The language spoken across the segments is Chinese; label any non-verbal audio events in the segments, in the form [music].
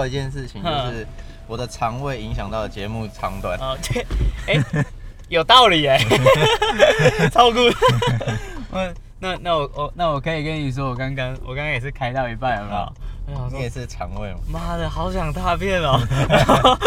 啊，不会，我刚嗯，体悟到一件事情，就嗯是我的肠胃影响到了节目长短。哦，这，哎、有道理哎，[laughs] 超酷。嗯，那那我我那我可以跟你说，我刚刚我刚刚也是开到一半，有没有？我想说你也，是肠胃吗？妈的，好想大便哦。[laughs] 然后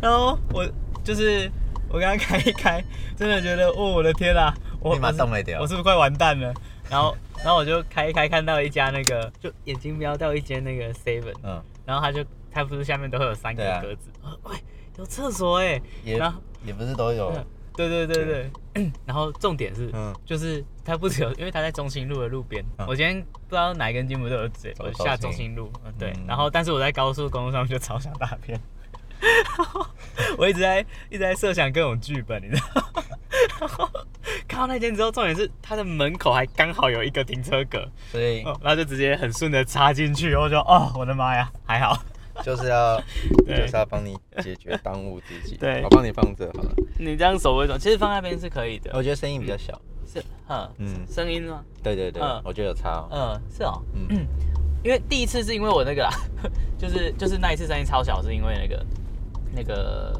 然后我就是我刚刚开一开，真的觉得，哦，我的天啊，我立马我是动了掉我是不是快完蛋了？然后然后我就开一开，看到一家那个，就眼睛瞄到一间那个 Seven，嗯，然后他就他不是下面都会有三个对啊。格子，啊喂，有厕所哎，也然后也不是都有。嗯对对对对，[clears throat] 然后重点是，嗯。就是它不只有，因为它在中心路的路边。嗯。我今天不知道哪一根筋不对，我直接走我下高兴中心路，嗯对。嗯。然后但是我在高速公路上就超想大便，[laughs] 我一直在一直在设想各种剧本，你知道吗？[laughs] 然后看到那间之后，重点是它的门口还刚好有一个停车格，所以哦，然后就直接很顺的插进去，我就哦，我的妈呀，还好。[laughs] 就是要 [laughs] 对就是要帮你解决当务之急。对我帮你放这好了。你这样手为什么？其实放那边是可以的，我觉得声音比较小。是，嗯嗯声音吗？对对对嗯，我觉得有差哦。嗯，是哦，嗯嗯，[clears throat] 因为第一次是因为我那个啦，就是就是那一次声音超小，是因为那个那个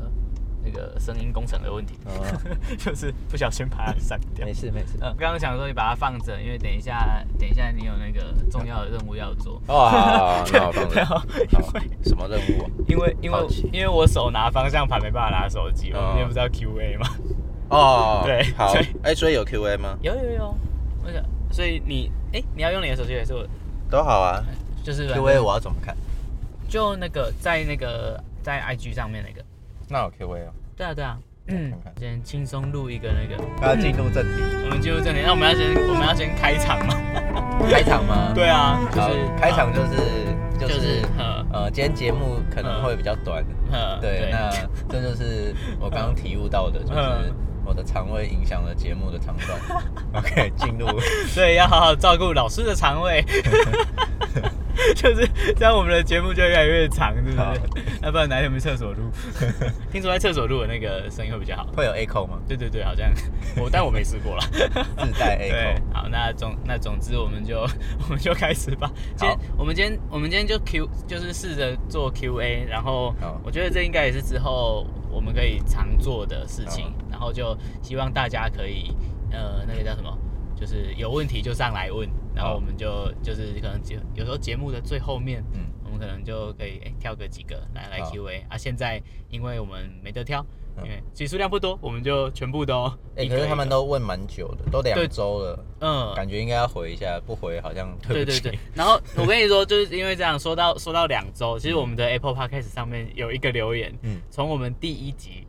那个声音工程的问题，哦 [laughs] 就是不小心把它删掉没。事没事。嗯，刚刚想说你把它放着，因为等一下等一下你有那个重要的任务要做。哦，好好好，[laughs] 那我放着。然后好因为，什么任务啊？因为因为因为我手拿方向盘没办法拿手机，我哦们又不知道 QA 吗。哦，[laughs] 对好。哎，所以有 Q A 吗？有有有，我想，所以你哎、你要用你的手机还是我？都好啊。就是 Q A 我要怎么看？就那个在那个在 IG 上面那个。那有 Q A 哦。对啊对啊，嗯。看看，先轻松录一个那个，要进入正题，我们进入正题，那我们要先我们要先开场吗？开场吗？[laughs] 对啊，就，是开场就是就就是是呃呃，今天节目可能会比较短。呃对，那这就是我刚刚体悟到的，就是嗯我的肠胃影响了节目的长短。[laughs] OK，进入。所以要好好照顾老师的肠胃，[laughs] [laughs] 就是这样，我们的节目就越来越长，是不好是？要不然哪天我们厕所录？[laughs] 听说在厕所录的那个声音会比较好。会有 echo 吗？对对对，好像 [laughs] 我，但我没试过了。自带对 echo。，好，那总那总之我们就我们就开始吧。今天好我们今天我们今天就 Q 就是试着做 Q&A，然后我觉得这应该也是之后我们可以常做的事情，然后就希望大家可以呃那个叫什么，就是有问题就上来问，然后我们就就是可能节有时候节目的最后面。嗯，我们可能就可以、诶挑个几个来来好 Q&A 啊。现在因为我们没得挑，嗯因为其实数量不多，我们就全部都哎。可是他们都问蛮久的，都两周了，嗯感觉应该要回一下，不回好像对。对对对，然后 [laughs] 我跟你说，就是因为这样，说到说到两周，其实我们的 Apple Podcast 上面有一个留言，嗯从我们第一集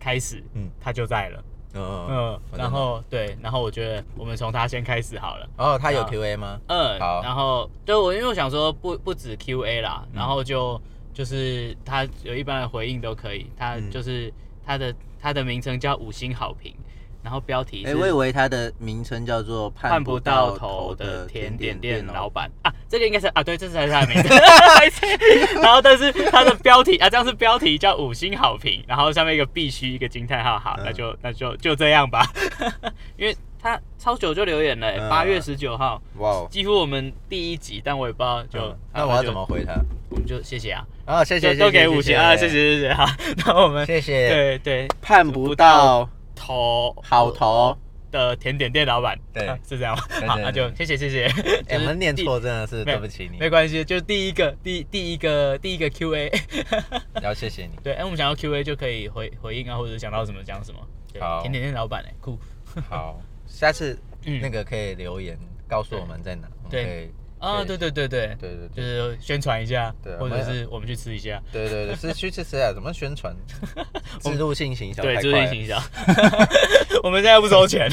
开始，嗯他就在了，嗯然后对，然后我觉得我们从他先开始好了，哦，他有 Q A 吗？嗯，好。然后对我因为我想说不不止 Q A 啦，嗯。然后就就是他有一般的回应都可以，他嗯。就是他的他的名称叫五星好评，然后标题哎，是我以为他的名称叫做盼不到头的甜点店老板。啊，这个应该是啊，对，这才是他的名字。[laughs] 然后，但是他的标题啊，这样是标题叫五星好评，然后上面一个必须一个惊叹号，好，嗯。那就那就就这样吧，[laughs] 因为他超久就留言了，嗯。八月十九号，哇哦，几乎我们第一集，但我也不知道就嗯。那我要怎么？回他？我们就谢谢啊，啊，谢谢，就都给五星啊，谢谢，谢谢，好，那我们谢谢，对对。盼不到头好头。的甜点店老板，对啊是这样吗？好，那就谢谢谢谢，哎，我 [laughs] 就是们念第错真的是对不起你没，关系，就第一个第第一个第一个 Q&A，要 [laughs] 谢谢你。对，哎，我们想要 Q&A 就可以回回应啊，或者想到什么讲什么。好甜点店老板哎，酷。好，下次嗯那个可以留言告诉我们在哪，我们对可以啊，对对对对对，对对就是宣传一下对，或者是我们去吃一下，对对对，是去吃吃啊？怎么宣传？我 [laughs] 们自入性行销对，太快了。注意行销。[laughs] 我们现在不收钱，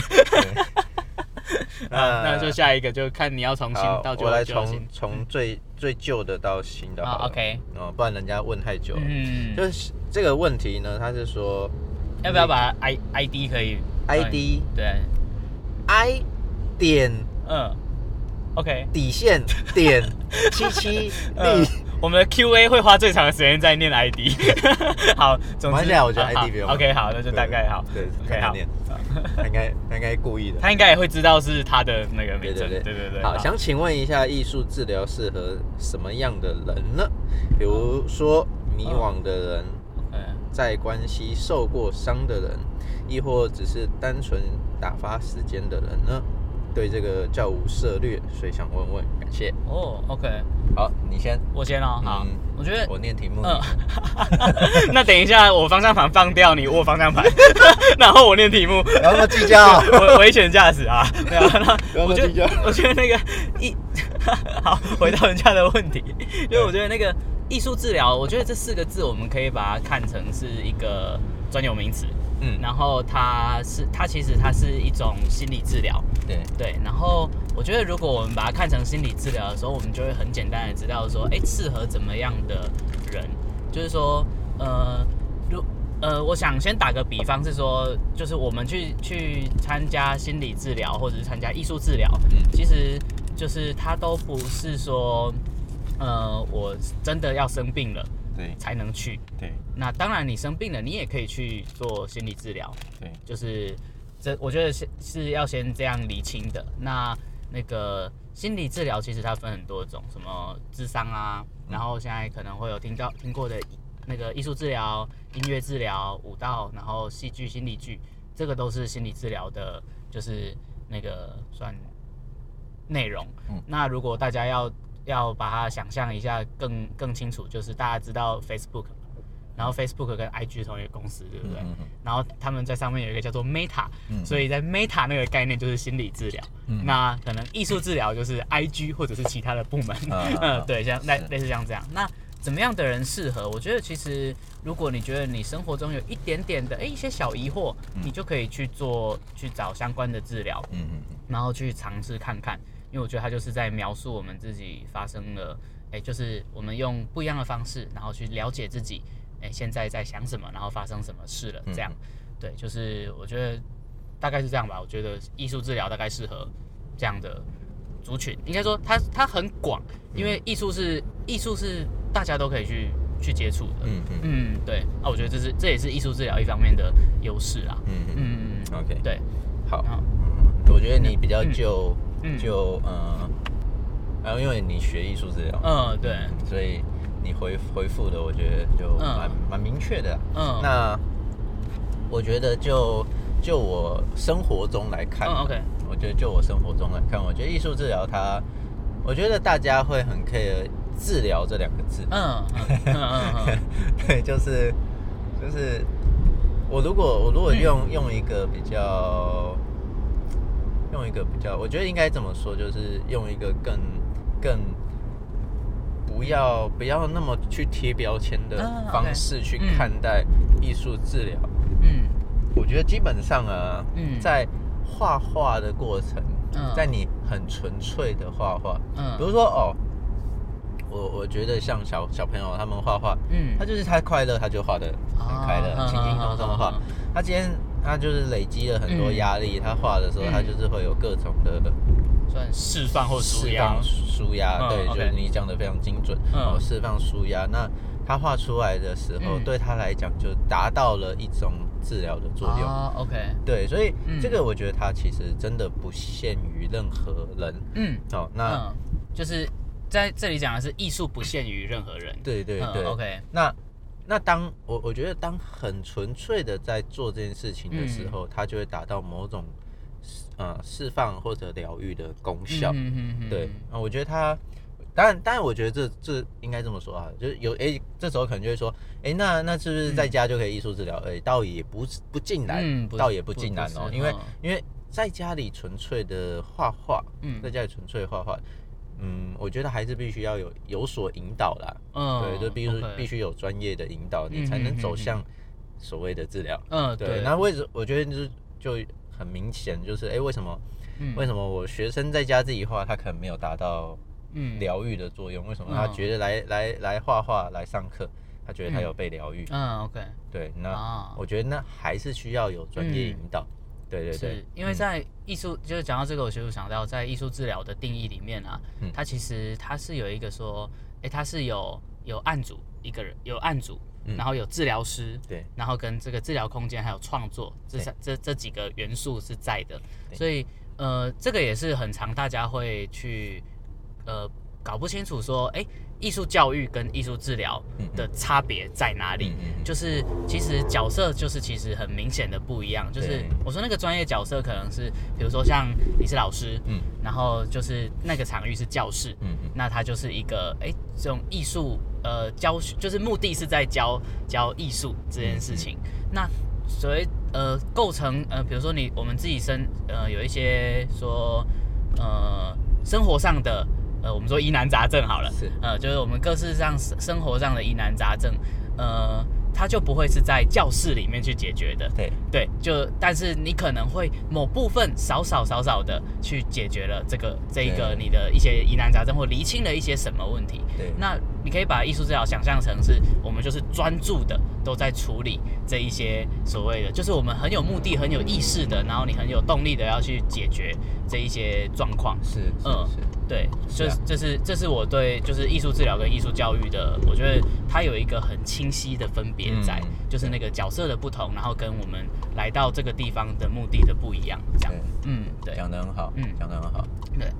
[laughs] 那那就下一个就看你要从新到，旧我来从。从最最旧的到新的啊好。，OK，哦，不然人家问太久了。嗯，就是这个问题呢，他是说要不要把 I I D 可以 ID 对，I 点嗯，OK，底线点 [laughs] 七七嗯我们的 Q&A 会花最长的时间在念 ID。[laughs] 好，总之我觉得 ID 不用啊 OK，好，那就大概好。对 OK，好。念 [laughs] 他应该他应该故意的。他应该也会知道是他的那个名字。对对对。好，想请问一下，艺术治疗适合什么样的人呢？比如说迷惘的人，嗯在关系受过伤的人，亦或只是单纯打发时间的人呢？对这个教务涉略，所以想问问，感谢。哦，OK，好，你先，我先哦。好嗯，我觉得我念题目。嗯，那等一下我方向盘放掉，你握方向盘，[laughs] 然后我念题目。不要那么计较。[laughs] 危危险驾驶啊！[laughs] 对啊，那我觉得，我觉得那个艺，好，回到人家的问题，因为我觉得那个艺术治疗，我觉得这四个字我们可以把它看成是一个专有名词，嗯，然后它是它其实它是一种心理治疗，对，对，然后我觉得如果我们把它看成心理治疗的时候，我们就会很简单的知道说，哎，适合怎么样的人，就是说，呃，如呃，我想先打个比方是说，就是我们去去参加心理治疗或者是参加艺术治疗，嗯。其实就是它都不是说，呃，我真的要生病了对，才能去。对，那当然，你生病了，你也可以去做心理治疗。对，就是这，我觉得是是要先这样理清的。那那个心理治疗其实它分很多种，什么智商啊，然后现在可能会有听到听过的那个艺术治疗、音乐治疗、舞蹈，然后戏剧、心理剧，这个都是心理治疗的，就是那个算内容。嗯那如果大家要要把它想象一下更更清楚，就是大家知道 Facebook 然后 Facebook 跟 IG 是同一个公司，对不对？嗯嗯然后他们在上面有一个叫做 Meta，、嗯所以在 Meta 那个概念就是心理治疗。嗯。那可能艺术治疗就是 IG 或者是其他的部门，啊嗯，[laughs] 对，像类类似像这样。那怎么样的人适合？我觉得其实如果你觉得你生活中有一点点的哎一些小疑惑，嗯。你就可以去做去找相关的治疗，嗯嗯嗯，然后去尝试看看，因为我觉得它就是在描述我们自己发生了，哎，就是我们用不一样的方式，然后去了解自己，哎，现在在想什么，然后发生什么事了，这样，对，就是我觉得大概是这样吧。我觉得艺术治疗大概适合这样的族群，应该说它它很广，因为艺术是艺术是大家都可以去去接触的，嗯嗯。嗯，对，啊我觉得这是这也是艺术治疗一方面的优势啦，嗯嗯。嗯，，OK，对，好，好嗯，我觉得你比较就嗯就嗯，然后因为你学艺术治疗，嗯，对，所以你回回复的，我觉得就嗯。蛮蛮明确的。啊。嗯，那我觉得就就我生活中来看，嗯，OK，我觉得就我生活中来看，我觉得艺术治疗它，我觉得大家会很 care 治疗这两个字。嗯嗯嗯嗯嗯，[laughs] 对，就是就是我如果我如果用、用一个比较用一个比较，我觉得应该怎么说，就是用一个更更不要不要那么去贴标签的啊方式去嗯看待艺术治疗。嗯。我觉得基本上啊，嗯。在画画的过程，嗯。在你很纯粹的画画，嗯，比如说哦，我我觉得像小小朋友他们画画，嗯。他就是他快乐，他就画的很快乐，啊轻轻松松的画。他今天他就是累积了很多压力，他画的时候嗯。他就是会有各种的算释放或舒释压放，舒压，嗯对，OK。就是你讲的非常精准，嗯。哦，释放舒压。那他画出来的时候，嗯。对他来讲就达到了一种治疗的作用。啊，OK，对，所以嗯。这个我觉得它其实真的不限于任何人。嗯。哦，那、嗯，就是在这里讲的是艺术不限于任何人，嗯对对对、，OK，那那当我我觉得当很纯粹的在做这件事情的时嗯候，它就会达到某种呃释放或者疗愈的功效。对，啊，我觉得它。当然，当然，我觉得这这应该这么说啊，就是有诶，这时候可能就会说，诶，那那是不是在家就可以艺术治疗？诶，倒也不是不尽然，嗯倒也不不尽然哦，因为、嗯因为在家里纯粹的画画，嗯在家里纯粹画画，嗯，我觉得还是必须要有有所引导啦，嗯，对，就必须必须有专业的引导，你嗯才能走向所谓的治疗。嗯，对，对，那为什我觉得就是就很明显，就是诶，为什么嗯为什么我学生在家自己画，他可能没有达到嗯疗愈的作用？为什么嗯他觉得来来来画画来上课，他觉得他有被疗愈？嗯，OK，对，那啊我觉得那还是需要有专业嗯引导。对对对，因为嗯。在艺术，就是讲到这个，我其实想到在艺术治疗的定义里面啊，嗯。它其实它是有一个说，诶，它是有有案主一个人，有案主，嗯。然后有治疗师，对，然后跟这个治疗空间还有创作这对。三这这几个元素是在的，所以呃，这个也是很常大家会去呃搞不清楚说，哎，艺术教育跟艺术治疗的差别在哪里？就是其实角色就是其实很明显的不一样，就是我说那个专业角色可能是，比如说像你是老师，嗯。然后就是那个场域是教室，嗯嗯。那它就是一个哎这种艺术呃教学，就是目的是在教教艺术这件事情。那所谓呃构成呃，比如说你我们自己生呃有一些说呃生活上的呃我们说疑难杂症好了，是呃就是我们各式上生生活上的疑难杂症，呃它就不会是在教室里面去解决的，对，对，就但是你可能会某部分少少少少的去解决了这个这一个你的一些疑难杂症，或厘清了一些什么问题。对那你可以把艺术治疗想象成是我们就是专注的都在处理这一些所谓的，就是我们很有目的、很有意识的，然后你很有动力的要去解决这一些状况。是是嗯是，对，这这是这是我对就是艺术治疗跟艺术教育的，我觉得它有一个很清晰的分别在，嗯就是那个角色的不同，然后跟我们来到这个地方的目的的不一样，这样。嗯，对。讲的很好，嗯。讲的很好，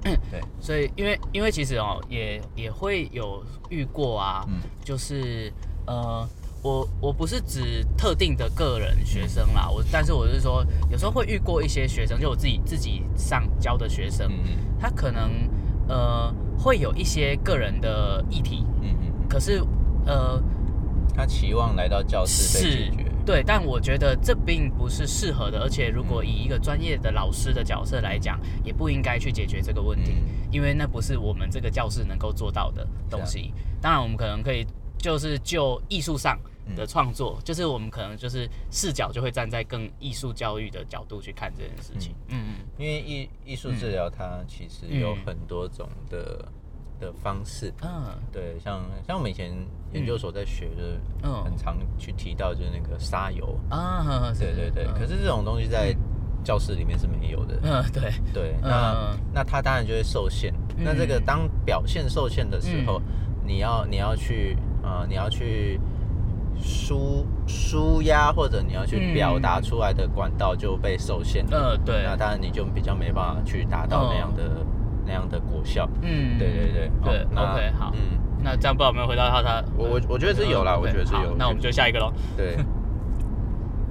对，对，[clears throat] 所以因为因为其实哦，也也会有遇过啊，嗯。就是呃。我我不是指特定的个人学生啦，我但是我是说，有时候会遇过一些学生，就我自己自己上教的学生，他可能呃会有一些个人的议题，嗯嗯，可是呃他期望来到教室被是解决，对，但我觉得这并不是适合的，而且如果以一个专业的老师的角色来讲，也不应该去解决这个问题，嗯。因为那不是我们这个教室能够做到的东西。当然，我们可能可以就是就艺术上的创作，就是我们可能就是视角就会站在更艺术教育的角度去看这件事情。嗯。嗯因为艺艺术治疗它其实有很多种的的方式，嗯。对，像像我们以前研究所在学的，嗯。很常去提到就是那个沙油，啊，对对对，嗯。可是这种东西在教室里面是没有的，嗯对，对，嗯。那那它当然就会受限。嗯。那这个当表现受限的时候，你要你要去呃你要去舒舒压或者你要去嗯表达出来的管道就被受限了。呃对，那当然你就比较没办法去达到那样的、那样的果效。嗯对对对对，OK 好。嗯，那这样不知道有没有回答到他？我我我觉得是有啦嗯我觉得是有那我们就下一个喽。对。[laughs]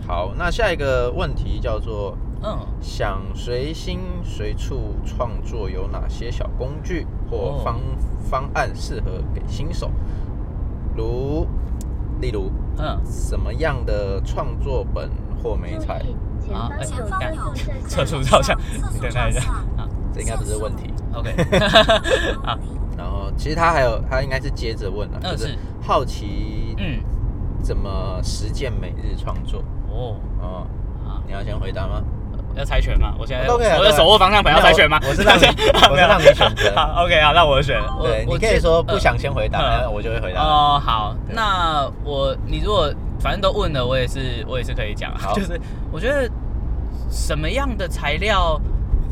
好，那下一个问题叫做嗯，想随心随处创作有哪些小工具或哦方、方案适合给新手？如，例如嗯，什么样的创作本或美彩？啊哎前方干有测速照相你等他一下啊。这应该不是问题。OK，[laughs] 好，然后其实他还有，他应该是接着问了，嗯就是。是好奇嗯，怎么实践每日创作。哦，哦，好，你要先回答吗？要猜拳吗？我现在都可以啊我的手握方向盘，要猜拳吗？我是让你 [laughs] 我是让你选择 [laughs] 好，OK，好，那我选。我对，你我可以说不呃想先回答，然后我就会回答。哦，好，对那我你如果反正都问了，我也是我也是可以讲就是我觉得什么样的材料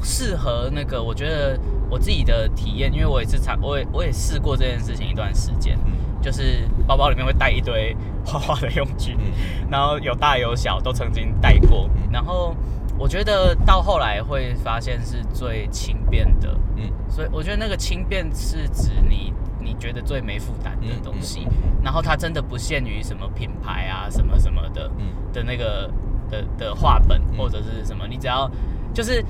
适合那个，我觉得我自己的体验，因为我也是尝我也我也试过这件事情一段时间，嗯就是包包里面会带一堆 [laughs] 画画的用具，嗯然后有大有小，都曾经带过嗯。然后我觉得到后来会发现是最轻便的，嗯。所以我觉得那个轻便是指你你觉得最没负担的东西，然后它真的不限于什么品牌啊什么什么的嗯。的那个的的画本嗯。或者是什么，你只要就是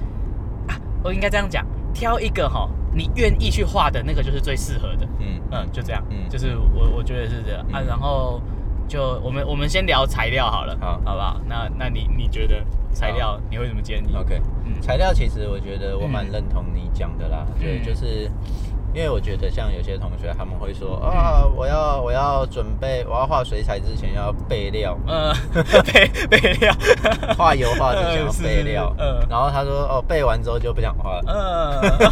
啊，我应该这样讲，挑一个哈你愿意去画的那个就是最适合的。嗯。嗯，就这样，嗯。就是我我觉得是这样、啊，嗯。然后就我们我们先聊材料好了，好好不好？那那你你觉得材料你会怎么建议？，OK。嗯材料其实我觉得我蛮认同你讲的啦，嗯对，就是因为我觉得像有些同学他们会说啊，我要我要准备我要画水彩之前要备料，呃，[laughs] 备备料，[laughs] 画油画之前要备料，嗯。然后他说哦备完之后就不想画了。呃，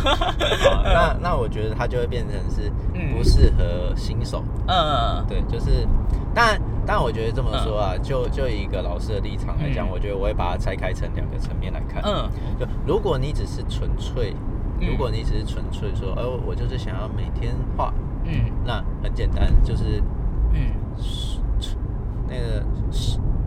好 [laughs] 那那我觉得他就会变成是嗯。不适合新手，嗯，对，就是，但但我觉得这么说啊，就就以一个老师的立场来讲，嗯。我觉得我会把它拆开成两个层面来看。嗯。就如果你只是纯粹，嗯如果你只是纯粹说，哦，我就是想要每天画，嗯。那很简单，就是嗯。那个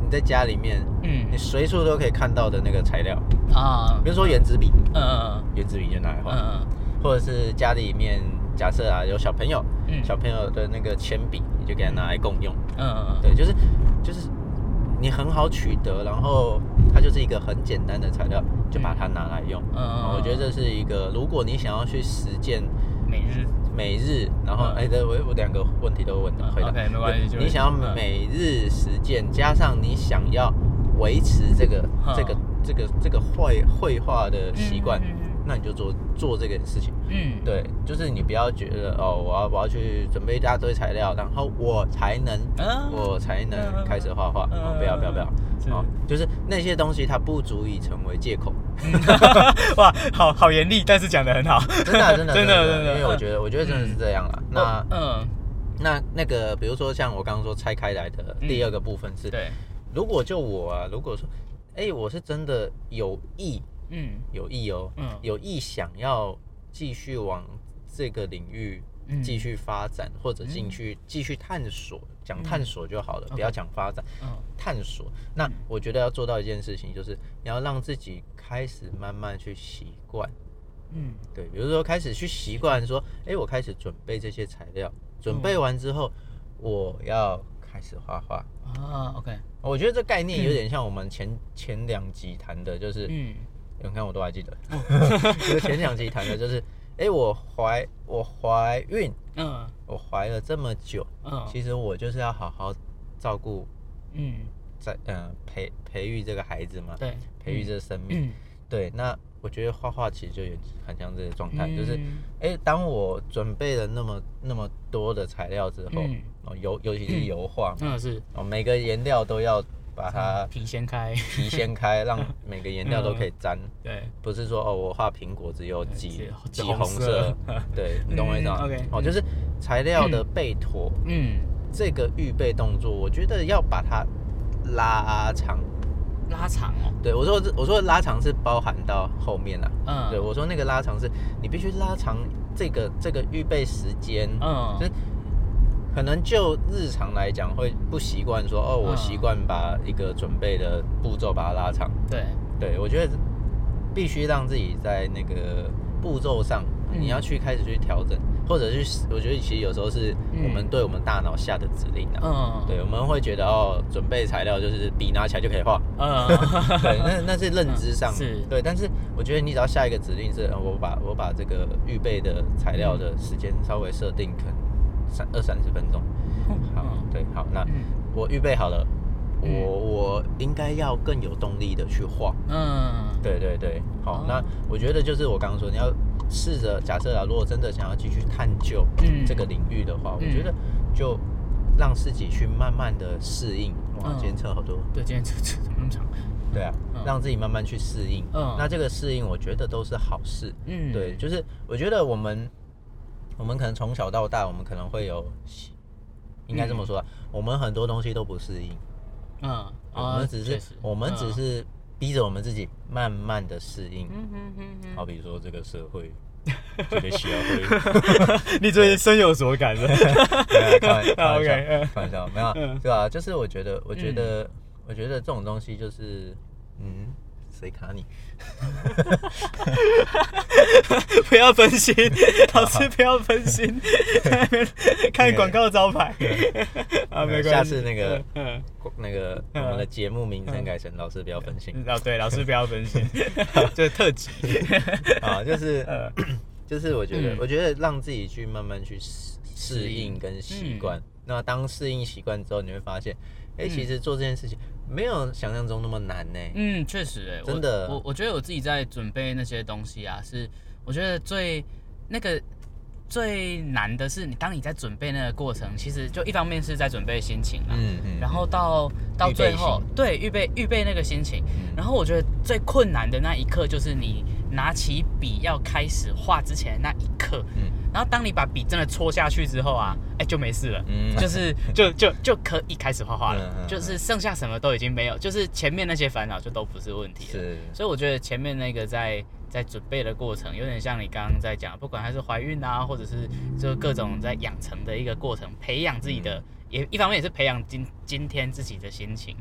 你在家里面，嗯。你嗯随处都可以看到的那个材料，啊。比如说圆珠笔，嗯嗯圆珠笔就拿来画，嗯或者是家里面假设啊有小朋友，嗯。小朋友的那个铅笔，你就给他拿来共用。嗯嗯。对，就是就是你很好取得，然后它就是一个很简单的材料，就把它拿来用。嗯我觉得这是一个，如果你想要去实践每日。每日，然后嗯。哎，对我我两个问题都问的回答。OK，没关系就对你想要嗯。每日实践，加上你想要维持这个嗯。这个这个这个绘绘画的习惯那你就做做这个事情。嗯对，就是你不要觉得哦，我要我要去准备一大堆材料，然后我才能、啊我才能嗯开始画画。不要不要不要，是哦，就是那些东西它不足以成为借口。[laughs] 哇，好好严厉，但是讲的很好，[laughs] 真的啊真的真的真的因为我觉得我觉得真的是这样啦。那嗯那那个比如说像我刚刚说拆开来的第二个部分是，对如果就我啊，如果说哎、我是真的有意嗯。有意哦，嗯。有意想要继续往这个领域嗯。继续发展，或者进去继续探索，讲探索就好了，不要讲发展，嗯。探索。那我觉得要做到一件事情，就是你要让自己开始慢慢去习惯，嗯。对，比如说开始去习惯说，哎，我开始准备这些材料，准备完之后，我要开始画画。啊 OK 我觉得这概念有点像我们前前两集谈的，就是嗯你看我都还记得，就是前两集谈的就是，哎，我怀我怀孕，嗯我怀了这么久，嗯其实我就是要好好照顾嗯在呃培培育这个孩子嘛，对培育这个生命。嗯对，那我觉得画画其实就有很像这个状态，就是嗯哎，当我准备了那么那么多的材料之后，嗯哦油尤其是油画嘛，嗯是哦每个颜料都要把它皮掀开。皮掀开，让每个颜料都 [laughs] 可以沾。对。不是说哦，我画苹果只有几只几只红红色色，[laughs] 对 [laughs] 你懂我意思吗？嗯，OK，哦，嗯就是材料的备妥，嗯。这个预备动作，我觉得要把它拉长。拉长哦。对我说，我说的拉长是包含到后面啦。嗯。对我说那个拉长是你必须拉长这个这个预备时间，嗯。就是可能就日常来讲会不习惯说哦，我嗯习惯把一个准备的步骤把它拉长。对。对，我觉得必须让自己在那个步骤上，嗯。你要去开始去调整，或者是我觉得其实有时候是我们对我们大脑下的指令啊。嗯。对，我们会觉得哦，准备材料就是笔拿起来就可以画。嗯。[laughs] 对，那那是认知上、嗯是。对，但是我觉得你只要下一个指令是，呃我把我把这个预备的材料的时间稍微设定可能三二三十分钟。好，对，好，那嗯我预备好了，我嗯我应该要更有动力的去画。嗯对对对，好，哦那我觉得就是我刚刚说，你要试着假设啊，如果真的想要继续探究嗯这个领域的话，我嗯觉得就让自己去慢慢的适应。哇，嗯今天车好多。对今天这这怎么那么长对啊，嗯让自己慢慢去适应。嗯那这个适应，我觉得都是好事。嗯对，就是我觉得我们，我们可能从小到大，我们可能会有，应该这么说啊，我们很多东西都不适应，嗯我们只是我们只嗯。是逼着我们自己慢慢的适应。嗯嗯嗯嗯好比说这个社会，[laughs] 这个社会，你最近深有所感的。[laughs] 没有开玩笑，[laughs] 嗯。开玩笑，没有嗯，对吧？就是我觉得，我觉嗯。得，我觉得这种东西就是，嗯，谁卡你？[laughs] 不要分心，老师不要分心，在那边看广告招牌。啊，[laughs] 没关系。下次那个嗯，那个我们的节目名称改成“老师不要分心。嗯哦对，老师不要分心，[laughs] 就是特辑。”啊，就是呃就是我觉得嗯，我觉得让自己去慢慢去适适应跟习惯。那当适应习惯之后，你会发现，哎，嗯。其实做这件事情没有想象中那么难呢。嗯，确实，哎，真的。我我觉得我自己在准备那些东西啊，是我觉得最那个最难的是你当你在准备那个过程，其实就一方面是在准备心情啊，嗯嗯然后到到最后，对预备预备那个心情，嗯。然后我觉得最困难的那一刻就是你拿起笔要开始画之前的那一刻，嗯。然后当你把笔真的戳下去之后啊，哎就没事了，嗯。就是 [laughs] 就就就可以开始画画了，就是剩下什么都已经没有，就是前面那些烦恼就都不是问题了。所以我觉得前面那个在在准备的过程，有点像你刚刚在讲，不管还是怀孕啊，或者是就各种在养成的一个过程，培养自己的，也一方面也是培养今今天自己的心情。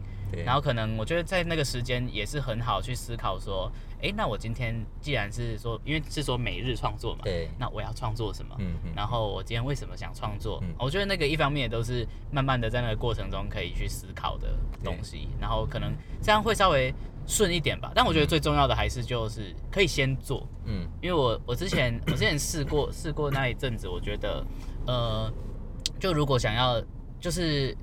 然后可能我觉得在那个时间也是很好去思考说，哎，那我今天既然是说，因为是说每日创作嘛，对，那我要创作什么？嗯嗯，然后我今天为什么想创作？嗯我觉得那个一方面也都是慢慢的在那个过程中可以去思考的东西，然后可能这样会稍微顺一点吧。但我觉得最重要的还是就是可以先做，嗯因为我我之前我之前试过试过那一阵子，我觉得呃，就如果想要就是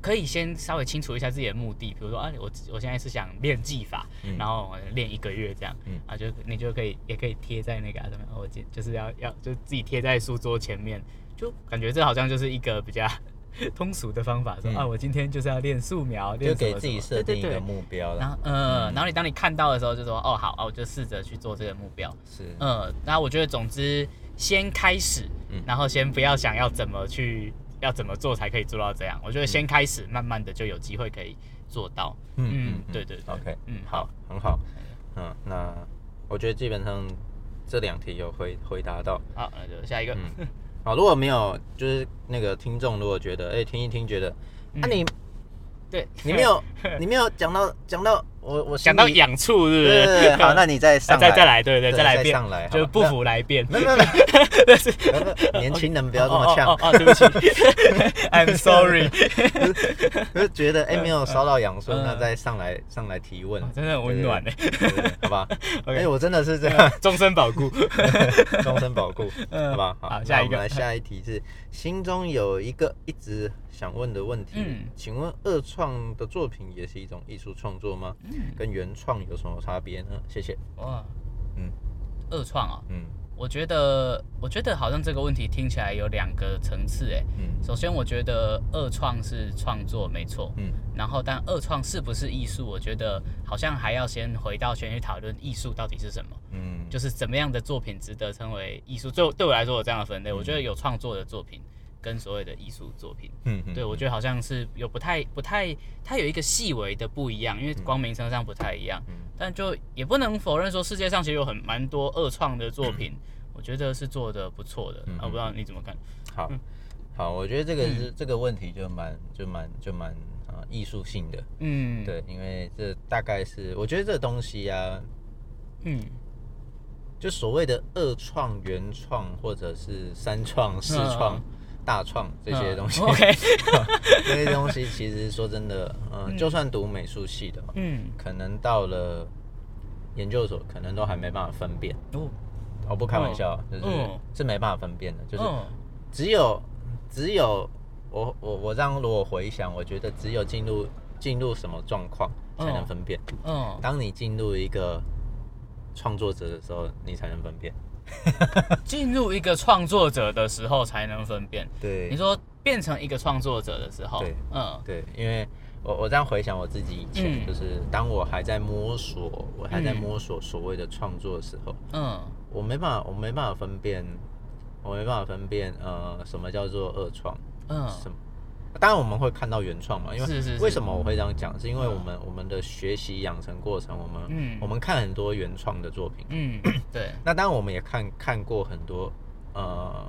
可以先稍微清楚一下自己的目的，比如说啊，我我现在是想练技法，嗯。然后我练一个月这样，嗯。啊，就你就可以也可以贴在那个啊上面，哦我今就是要要就自己贴在书桌前面，就感觉这好像就是一个比较 [laughs] 通俗的方法，说、嗯。啊，我今天就是要练素描，练什么就给自己设定一个目标了。然后呃，嗯。然后你当你看到的时候，就说哦好，啊我就试着去做这个目标，是，嗯，那我觉得总之先开始，嗯。然后先不要想要怎么去要怎么做才可以做到这样，我觉得先开始，慢慢的就有机会可以做到。嗯对对对 OK，嗯好，很好。嗯，那我觉得基本上这两题有回回答到。好，那就下一个。嗯，[laughs] 好，如果没有，就是那个听众如果觉得，哎、听一听觉得，嗯啊你对，你没有你没有讲到讲到我我想到心里痒处，是不是？对对对，好，[laughs] 那你再上来再再来，对对，对再来上来就不服来辩。没有没有没有 [laughs] 但是没年轻人不要这么呛对不起，[laughs] I'm sorry，就是觉得哎、没有烧到痒处，嗯那再上来上来提问，真的很温暖哎。对对对好吧？哎、OK 我真的是这样，终身保固。终身保固，嗯好吧？好下一个我们来下一题是，心中有一个一直想问的问题，嗯。请问二创的作品也是一种艺术创作吗？嗯。跟原创有什么差别呢？谢谢。哇，嗯。二创啊，嗯。我觉得，我觉得好像这个问题听起来有两个层次哎。嗯。首先，我觉得二创是创作没错，嗯。然后但二创是不是艺术，我觉得好像还要先回到先去讨论艺术到底是什么，嗯，就是怎么样的作品值得称为艺术。就对我来说，有这样的分类，嗯。我觉得有创作的作品跟所谓的艺术作品。嗯嗯对，我觉得好像是有不太不太，它有一个细微的不一样，因为光明身上不太一样，嗯但就也不能否认说世界上其实有很蛮多二创的作品，我觉得是做的不错的。嗯啊，我不知道你怎么看？好嗯好，我觉得这个是、这个问题就蛮就蛮就蛮啊艺术性的，嗯，，对，因为这大概是我觉得这东西啊，嗯，就所谓的二创、原创或者是三创、四创、嗯大创这些东西，嗯 OK，[laughs] 这些东西其实说真的，嗯、嗯。就算读美术系的，嗯，可能到了研究所，可能都还没办法分辨。哦，我不开玩笑，就是、嗯。是没办法分辨的，就是嗯。只有只有我我我这样如果回想，我觉得只有进入进入什么状况才能分辨。嗯，当你进入一个创作者的时候，你才能分辨。[laughs] 进入一个创作者的时候才能分辨。对。你说变成一个创作者的时候，对嗯。对，因为我我这样回想我自己以前，嗯。就是当我还在摸索，我还在嗯。摸索所谓的创作的时候，嗯。我没办法，我没办法分辨，我没办法分辨，呃，什么叫做二创，嗯。什么。当然我们会看到原创嘛，因为是是是。为什么我会这样讲？是因为嗯我们我们的学习养成过程，我们、嗯我们看很多原创的作品，嗯，[clears throat] 对，那当然我们也看看过很多呃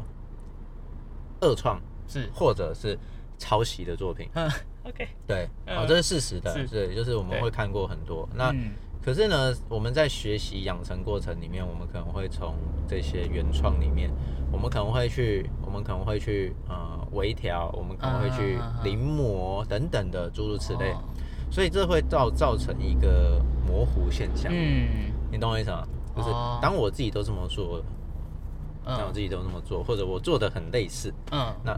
二创是，或者是抄袭的作品，嗯，[laughs] OK，对，嗯。哦，这是事实的，是。对，就是我们会看过很多。那嗯。可是呢，我们在学习养成过程里面，我们可能会从这些原创里面，我们可能会去，我们可能会去呃微调，我们可能会去临摹等等的诸如此类，哦。所以这会造造成一个模糊现象。嗯。你懂我意思吗？就是哦。当我自己都这么做，当我嗯自己都这么做，或者我做的很类似，嗯。那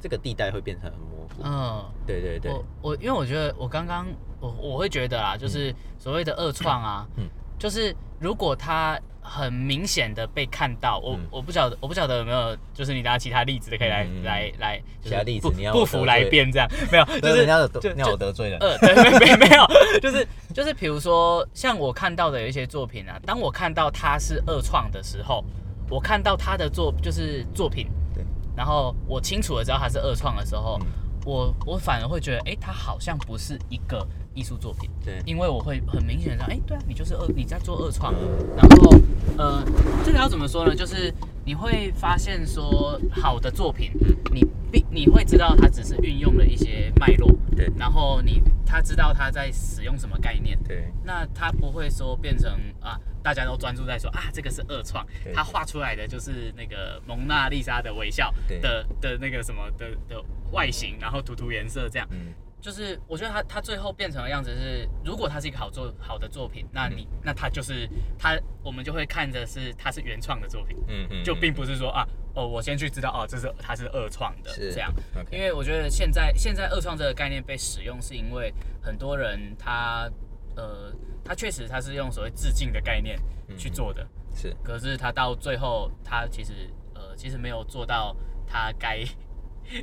这个地带会变成很模糊。嗯。对对对，我我因为我觉得我刚刚我我会觉得啊，就是所谓的二创啊，嗯。就是如果它很明显的被看到，我、嗯。我不晓得我不晓得有没有，就是你拿其他例子的可以来、来来，就是其他例子不你要不服来辩这样，[laughs] [laughs] 没有，就是人家有得，就就你要有得罪人。呃，对，没没没有，就是就是，比如说像我看到的有一些作品啊，当我看到他是二创的时候，我看到他的作就是作品，对，然后我清楚的知道他是二创的时候，嗯。我我反而会觉得，哎、他好像不是一个艺术作品，对，因为我会很明显的，哎、对啊，你就是二你在做二创，然后呃，这个要怎么说呢？就是你会发现说好的作品，你必你会知道它只是运用了一些脉络，对。然后你他知道他在使用什么概念，对，那他不会说变成啊，大家都专注在说啊，这个是二创，他画出来的就是那个蒙娜丽莎的微笑对。的的那个什么的的外形，然后涂涂颜色这样。嗯，就是我觉得他他最后变成的样子是，如果他是一个好作好的作品，那你、那他就是他，我们就会看着是他是原创的作品，嗯嗯，就并不是说啊哦，我先去知道哦，这是他是二创的是这样。因为我觉得现在现在二创这个概念被使用，是因为很多人他呃他确实他是用所谓致敬的概念去做的，是可是他到最后他其实呃其实没有做到他该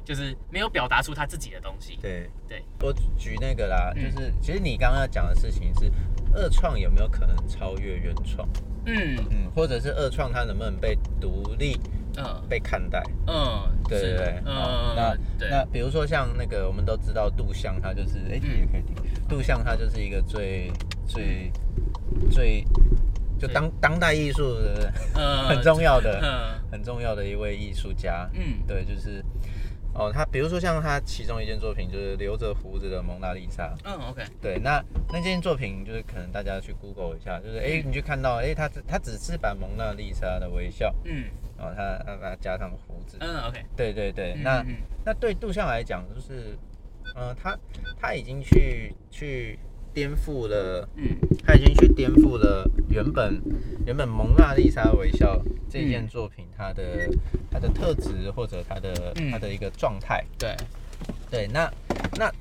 就是没有表达出他自己的东西。对。对，我举那个啦，嗯就是其实你刚刚要讲的事情是，二创有没有可能超越原创？嗯嗯，或者是二创它能不能被独立嗯被看待？嗯，是对对对，嗯好那对那比如说像那个我们都知道杜象，他就是哎、嗯也可以听，杜象他就是一个最最最就当当代艺术的呃 [laughs] 很重要的嗯很重要的一位艺术家。嗯对，就是哦，他比如说像他其中一件作品就是留着胡子的蒙娜丽莎。嗯 OK 对，那那件作品就是可能大家去 Google 一下，就是哎、你就看到哎、他他只是把蒙娜丽莎的微笑，嗯然后他他把它加上胡子。嗯 OK 对对对，嗯那嗯那对杜象来讲，就是呃，他他已经去去颠覆了，嗯他已经去颠覆了原本原本蒙娜丽莎微笑这件嗯作品它的它的特质或者它的嗯它的一个状态。对对，那那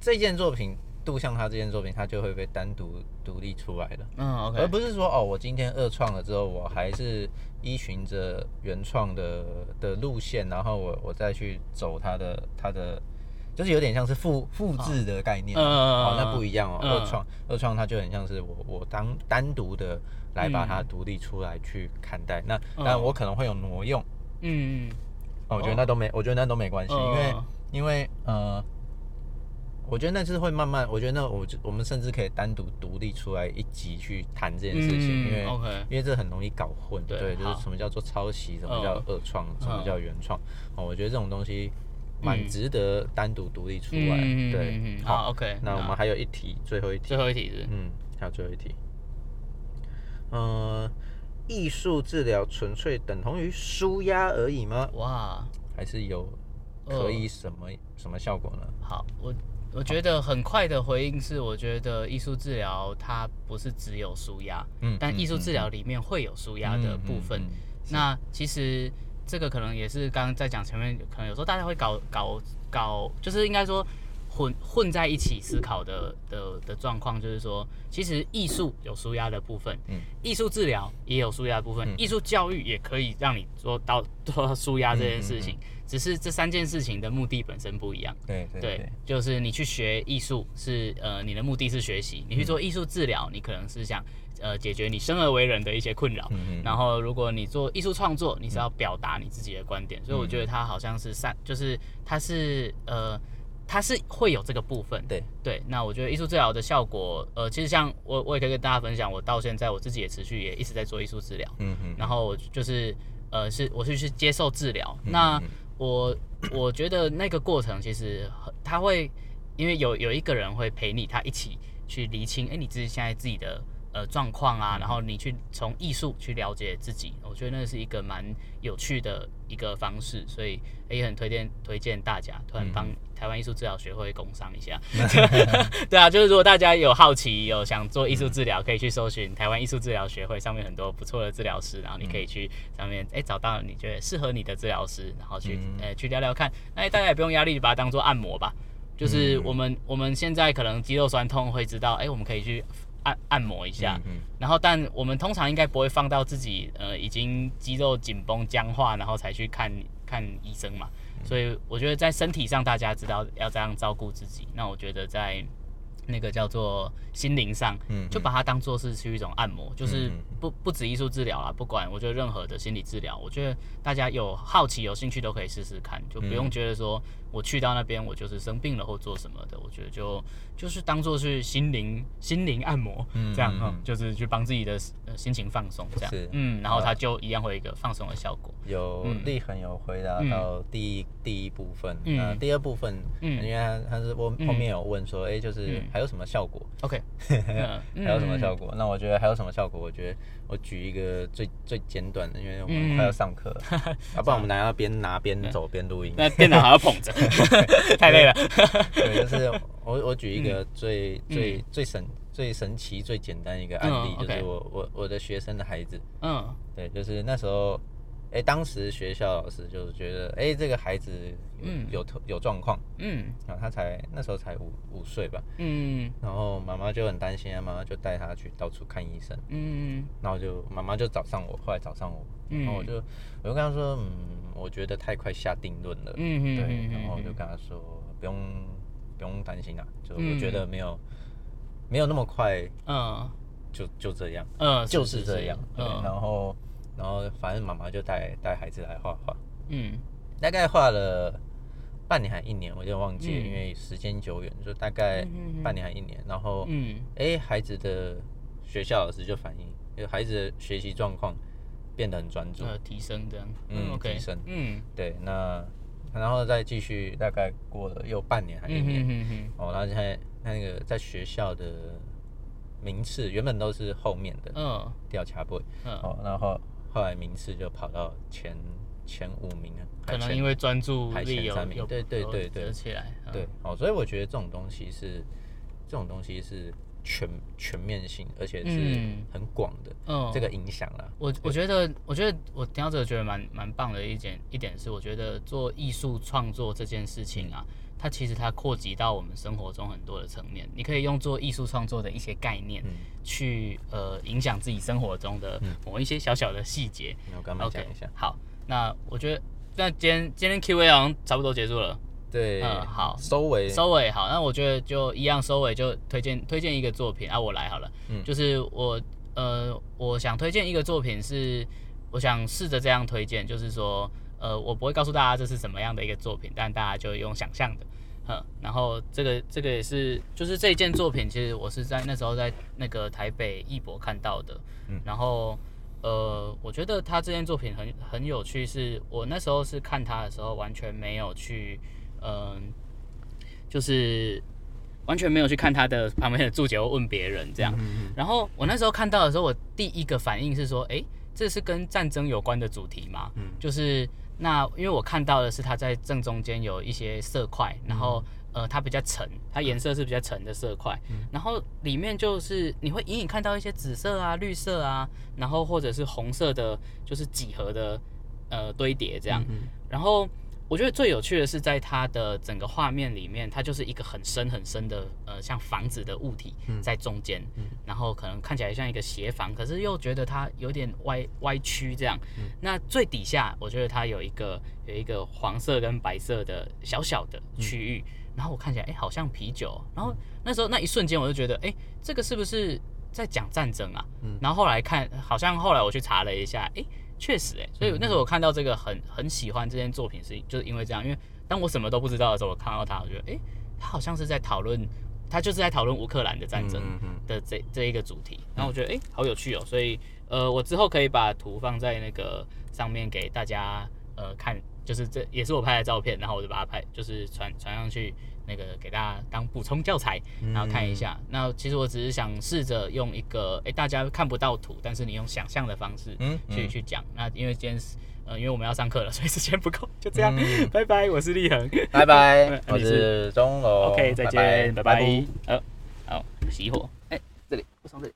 这件作品。杜像他这件作品，他就会被单独独立出来了。嗯 OK 而不是说哦，我今天二创了之后，我还是依循着原创的的路线，然后我我再去走它的它的，就是有点像是复复制的概念。嗯哦，那不一样哦。嗯二创二创它就很像是我我当单独的来把它嗯。独立出来去看待。那嗯。当然我可能会有挪用，嗯哦，我觉得那都没，我觉得那都没关系，因为嗯因为呃。我觉得那是会慢慢，我觉得那我我们甚至可以单独独立出来一集去谈这件事情，因为因为这很容易搞混，对对，就是什么叫做抄袭，什么叫二创，什么叫原创，哦，我觉得这种东西蛮嗯。值得单独独立出来，嗯对。好 OK 那我们还有一题，最后一题。最，后一题是？嗯，还有最后一题，呃，艺术治疗纯粹等同于舒压而已吗？哇还是有可以什么什么效果呢？好我。我觉得很快的回应是，我觉得艺术治疗它不是只有舒压，嗯但艺术治疗嗯里面会有舒压的部分。嗯嗯嗯那其实这个可能也是刚刚在讲前面，可能有时候大家会搞搞搞，就是应该说混混在一起思考的的的状况，就是说，其实艺术有舒压的部分，嗯。艺术治疗也有舒压的部分嗯，艺术教育也可以让你做到 [laughs] 做到舒压这件事嗯情，只是这三件事情的目的本身不一样。对对对，就是你去学艺术是呃，你的目的是学习；你去做艺术治疗，你可能是想呃解决你生而为人的一些困扰。然后，如果你做艺术创作，你是要表达你自己的观点，所以我嗯。觉得它好像是三，就是它是呃，它是会有这个部分。对，对，那我觉得艺术治疗的效果，呃，其实像我我也可以跟大家分享，我到现在我自己也持续也一直在做艺术治疗。嗯嗯，然后我就是呃是我是去接受治疗。嗯那嗯我我觉得那个过程其实很他会因为有有一个人会陪你，他一起去厘清，哎，你自己现在自己的呃状况嗯啊，然后你去从艺术去了解自己，我觉得那是一个蛮有趣的一个方式，所以也很推荐推荐大家，突然帮嗯台湾艺术治疗学会工商一下。[laughs] [laughs] 对啊，就是如果大家有好奇，有想做艺术治疗，可以去搜寻台湾艺术治疗学会，上面很多不错的治疗师，然后你可以去上面哎、找到你觉得适合你的治疗师，然后去嗯呃去聊聊看。那大家也不用压力，把它当做按摩吧。就是我们我们现在可能肌肉酸痛会知道，哎、我们可以去按按摩一下。嗯然后，但我们通常应该不会放到自己呃已经肌肉紧绷僵化，然后才去看看医生嘛。所以我觉得在身体上，大家知道要这样照顾自己。那我觉得在那个叫做心灵上，嗯就把它当做是是一种按摩，就是不不止艺术治疗啦，不管我觉得任何的心理治疗，我觉得大家有好奇有兴趣都可以试试看，就不用嗯觉得说我去到那边我就是生病了或做什么的，我觉得就就是当做是心灵心灵按摩嗯这样哈、嗯嗯就是去帮自己的呃心情放松这样是，嗯，然后它就一样会有一个放松的效果。有嗯立恒有回答到第一、第一部分，嗯那第二部分，嗯因为他他是我嗯后面有问说，哎、就是嗯还有什么效果？OK，[laughs] 嗯还有什么效果？果？那我觉得还有什么效果？我觉得我举一个最最简短的，因为我嗯们快要上课。了，要、不然我们拿要边拿边走边录音。那电脑还要捧着，[laughs] 太累了。对，就是我我举一个最、嗯。最最神最神奇最简单一个案例，嗯就是我我我的学生的孩子，嗯。对，就是那时候，哎、当时学校老师就是觉得，哎、这个孩子有、嗯。有状况，嗯。然后他才那时候才五五岁吧，嗯。然后妈妈就很担心啊，妈妈就带他去到处看医生，嗯。然后就妈妈就找上我，后来找上我，嗯然后我就我就跟他说，嗯，我觉得太快下定论了，嗯嗯对，嗯然后我就跟他说，不用不用担心啊，就我觉得没有、没有那么快嗯。就就这样，嗯，就是这样，对，嗯。然后然后反正妈妈就带带孩子来画画，嗯。大概画了半年还一年，我有点忘记因为时间久远，就大概嗯嗯嗯。半年还一年，然后嗯。哎、孩子的学校老师就反映，就孩子的学习状况变得很专注，呃提升这样，嗯 OK 提升。嗯。对，那然后再继续，大概过了又半年还一嗯年，嗯嗯哦，然后现在他那个在学校的名次原本都是后面的嗯。调卡位，嗯，哦，然后后来名次就跑到前前五名了，可能因为专注力有有对对有对对折起来，嗯。对，哦，所以我觉得这种东西是这种东西是全全面性，而且是嗯。很广的、嗯。这个影响了。我我觉得，我觉得我听到这个觉得蛮蛮棒的一点一点是，我觉得做艺术创作这件事情啊，它其实它扩及到我们生活中很多的层面。你可以用做艺术创作的一些概念，嗯去呃影响自己生活中的某一些小小的细节。那我跟他们 OK，讲一下。好，那我觉得那今天今天 Q&A 好像差不多结束了。对，嗯好收尾，收尾好，那我觉得就一样收尾就推荐推荐一个作品啊，我来好了，嗯就是我呃我想推荐一个作品是，我想试着这样推荐，就是说呃我不会告诉大家这是什么样的一个作品，但大家就用想象的，嗯，然后这个这个也是就是这一件作品，其实我是在那时候在那个台北艺博看到的，嗯然后。呃，我觉得他这件作品很很有趣，是我那时候是看他的时候完全没有去，嗯、就是完全没有去看他的旁边的注解或问别人这样。然后我那时候看到的时候，我第一个反应是说，哎，这是跟战争有关的主题吗？嗯就是那因为我看到的是它在正中间有一些色块，然后。呃，它比较沉，它颜色是比较沉的色块，然后里面就是你会隐隐看到一些紫色啊、绿色啊，然后或者是红色的，就是几何的呃堆叠这样。然后我觉得最有趣的是，在它的整个画面里面，它就是一个很深很深的呃像房子的物体在中间，然后可能看起来像一个斜房，可是又觉得它有点歪歪曲这样。那最底下，我觉得它有一个有一个黄色跟白色的小小的区域，然后我看起来哎、诶好像啤酒，然后那时候那一瞬间我就觉得哎、诶这个是不是在讲战争啊？然后后来看，好像后来我去查了一下，哎、确实哎、所以那时候我看到这个很很喜欢这件作品是就是因为这样，因为当我什么都不知道的时候，我看到它，我觉得哎、诶他好像是在讨论，他就是在讨论乌克兰的战争的这这一个主题，然后我觉得哎、诶好有趣哦，所以呃我之后可以把图放在那个上面给大家呃看，就是这也是我拍的照片，然后我就把它拍就是传传上去。那个给大家当补充教材，然后看一下。那其实我只是想试着用一个，哎、大家看不到图，但是你用想象的方式嗯去、嗯去讲。那因为今天是呃，因为我们要上课了，所以时间不够，就这样，[laughs] 拜拜，我是立恒，拜拜，[laughs] 我是钟楼，OK，再见，拜拜，呃，好，熄火，哎，这里不从这里。